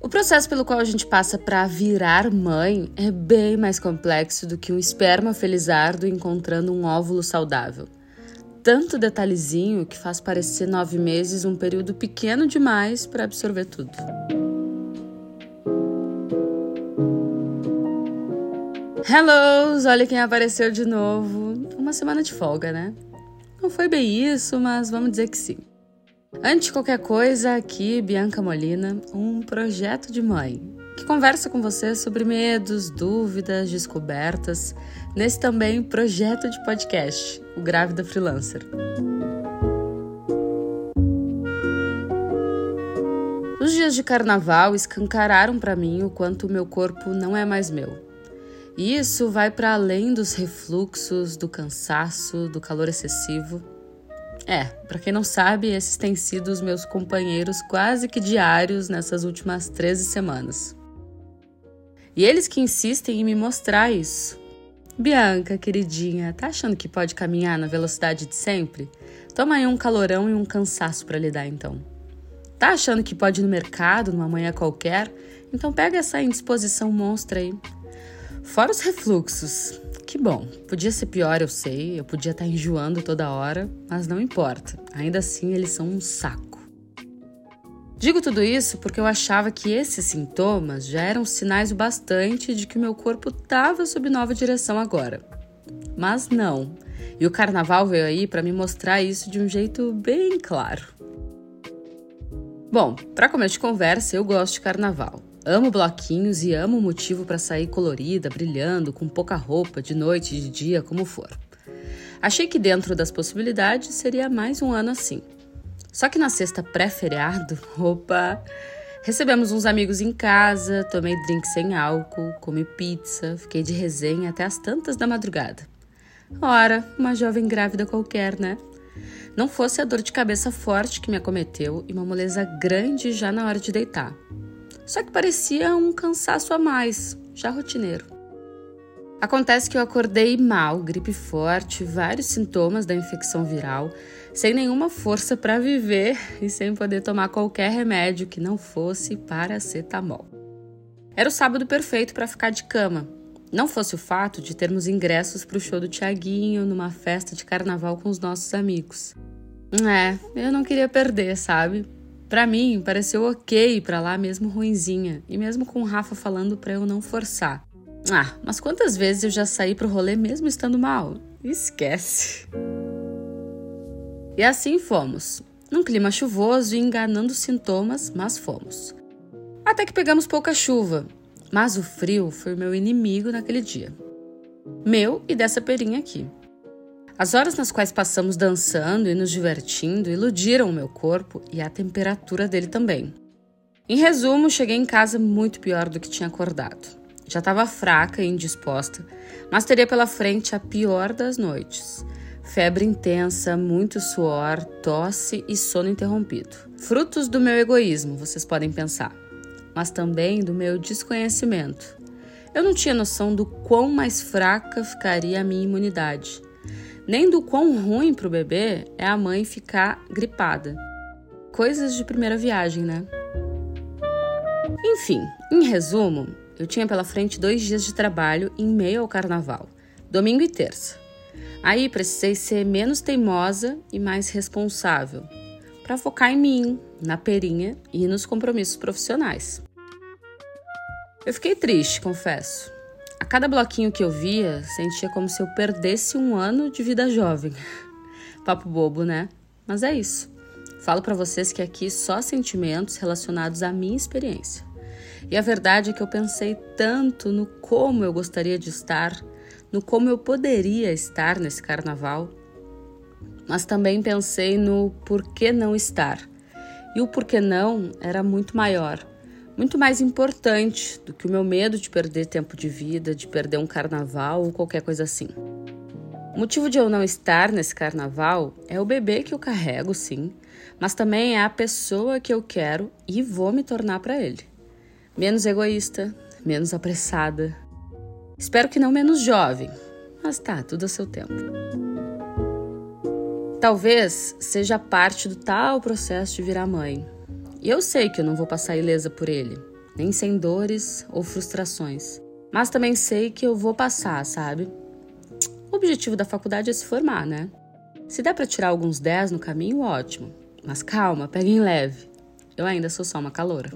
O processo pelo qual a gente passa para virar mãe é bem mais complexo do que um esperma felizardo encontrando um óvulo saudável. Tanto detalhezinho que faz parecer nove meses um período pequeno demais para absorver tudo. Hello, olha quem apareceu de novo. Uma semana de folga, né? Não foi bem isso, mas vamos dizer que sim. Antes de qualquer coisa, aqui Bianca Molina, um projeto de mãe, que conversa com você sobre medos, dúvidas, descobertas, nesse também projeto de podcast, o Grávida Freelancer. Os dias de carnaval escancararam para mim o quanto o meu corpo não é mais meu e isso vai para além dos refluxos, do cansaço, do calor excessivo. É, para quem não sabe, esses têm sido os meus companheiros quase que diários nessas últimas 13 semanas. E eles que insistem em me mostrar isso. Bianca, queridinha, tá achando que pode caminhar na velocidade de sempre? Toma aí um calorão e um cansaço para lidar então. Tá achando que pode ir no mercado numa manhã qualquer? Então pega essa indisposição monstra aí. Fora os refluxos. Que bom, podia ser pior, eu sei, eu podia estar enjoando toda hora, mas não importa, ainda assim eles são um saco. Digo tudo isso porque eu achava que esses sintomas já eram sinais o bastante de que o meu corpo estava sob nova direção agora. Mas não. E o carnaval veio aí para me mostrar isso de um jeito bem claro. Bom, para começo de conversa, eu gosto de carnaval. Amo bloquinhos e amo o motivo para sair colorida, brilhando, com pouca roupa, de noite, de dia, como for. Achei que dentro das possibilidades seria mais um ano assim. Só que na sexta pré-feriado, opa, recebemos uns amigos em casa, tomei drink sem álcool, comi pizza, fiquei de resenha até as tantas da madrugada. Ora, uma jovem grávida qualquer, né? Não fosse a dor de cabeça forte que me acometeu e uma moleza grande já na hora de deitar. Só que parecia um cansaço a mais, já rotineiro. Acontece que eu acordei mal, gripe forte, vários sintomas da infecção viral, sem nenhuma força para viver e sem poder tomar qualquer remédio que não fosse paracetamol. Era o sábado perfeito para ficar de cama. Não fosse o fato de termos ingressos para o show do Tiaguinho numa festa de carnaval com os nossos amigos. É, eu não queria perder, sabe? Para mim, pareceu ok pra lá mesmo ruinzinha, e mesmo com o Rafa falando para eu não forçar. Ah, mas quantas vezes eu já saí pro rolê mesmo estando mal? Esquece. E assim fomos, num clima chuvoso e enganando sintomas, mas fomos. Até que pegamos pouca chuva, mas o frio foi meu inimigo naquele dia. Meu e dessa perinha aqui. As horas nas quais passamos dançando e nos divertindo iludiram o meu corpo e a temperatura dele também. Em resumo, cheguei em casa muito pior do que tinha acordado. Já estava fraca e indisposta, mas teria pela frente a pior das noites. Febre intensa, muito suor, tosse e sono interrompido. Frutos do meu egoísmo, vocês podem pensar, mas também do meu desconhecimento. Eu não tinha noção do quão mais fraca ficaria a minha imunidade nem do quão ruim para o bebê é a mãe ficar gripada. Coisas de primeira viagem, né? Enfim, em resumo, eu tinha pela frente dois dias de trabalho em meio ao carnaval, domingo e terça. Aí precisei ser menos teimosa e mais responsável, para focar em mim, na perinha e nos compromissos profissionais. Eu fiquei triste, confesso. Cada bloquinho que eu via, sentia como se eu perdesse um ano de vida jovem. Papo bobo, né? Mas é isso. Falo para vocês que aqui só sentimentos relacionados à minha experiência. E a verdade é que eu pensei tanto no como eu gostaria de estar, no como eu poderia estar nesse carnaval, mas também pensei no por que não estar. E o porquê não era muito maior muito mais importante do que o meu medo de perder tempo de vida, de perder um carnaval ou qualquer coisa assim. O motivo de eu não estar nesse carnaval é o bebê que eu carrego, sim, mas também é a pessoa que eu quero e vou me tornar para ele. Menos egoísta, menos apressada. Espero que não menos jovem, mas tá, tudo a seu tempo. Talvez seja parte do tal processo de virar mãe. E eu sei que eu não vou passar ilesa por ele, nem sem dores ou frustrações. Mas também sei que eu vou passar, sabe? O objetivo da faculdade é se formar, né? Se der para tirar alguns 10 no caminho, ótimo. Mas calma, peguem leve. Eu ainda sou só uma caloura.